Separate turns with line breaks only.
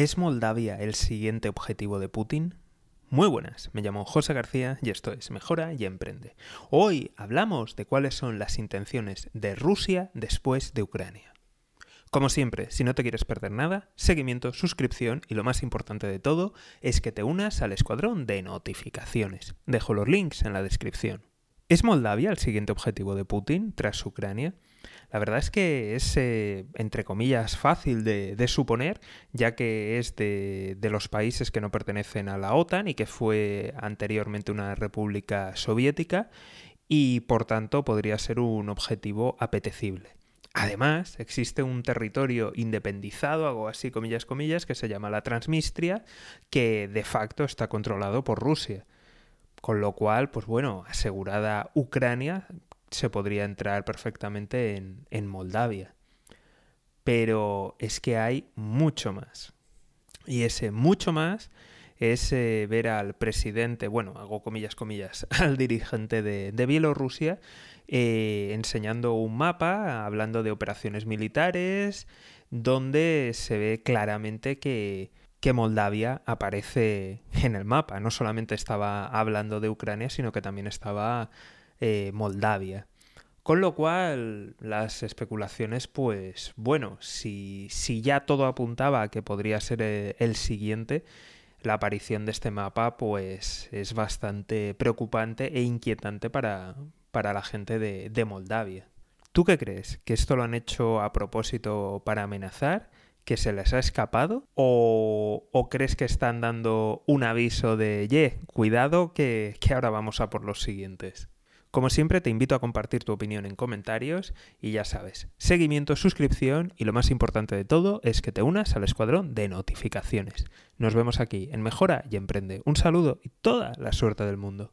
¿Es Moldavia el siguiente objetivo de Putin? Muy buenas, me llamo José García y esto es Mejora y Emprende. Hoy hablamos de cuáles son las intenciones de Rusia después de Ucrania. Como siempre, si no te quieres perder nada, seguimiento, suscripción y lo más importante de todo es que te unas al escuadrón de notificaciones. Dejo los links en la descripción. ¿Es Moldavia el siguiente objetivo de Putin tras Ucrania? La verdad es que es, eh, entre comillas, fácil de, suponer, ya que es de, los países que no pertenecen a la OTAN y que fue anteriormente una república soviética y por tanto podría ser un objetivo apetecible. Además, existe un territorio independizado, algo así comillas comillas, que se llama la Transnistria, que de facto está controlado por Rusia. Con lo cual, pues bueno, asegurada Ucrania, se podría entrar perfectamente en, Moldavia. Pero es que hay mucho más. Y ese mucho más es eh, ver al presidente, bueno, hago comillas, comillas, al dirigente de, Bielorrusia eh, enseñando un mapa, hablando de operaciones militares, donde se ve claramente que, que Moldavia aparece en el mapa. No solamente estaba hablando de Ucrania, sino que también estaba eh, Moldavia. Con lo cual, las especulaciones, pues bueno, si, si, ya todo apuntaba a que podría ser eh, el siguiente, la aparición de este mapa, pues es bastante preocupante e inquietante para, para la gente de, de Moldavia. ¿Tú qué crees? ¿Que esto lo han hecho a propósito para amenazar? ¿Que se les ha escapado? ¿O, o crees que están dando un aviso de, ye, cuidado que, que ahora vamos a por los siguientes? Como siempre, te invito a compartir tu opinión en comentarios y ya sabes, seguimiento, suscripción y lo más importante de todo es que te unas al escuadrón de notificaciones. Nos vemos aquí en Mejora y Emprende. Un saludo y toda la suerte del mundo.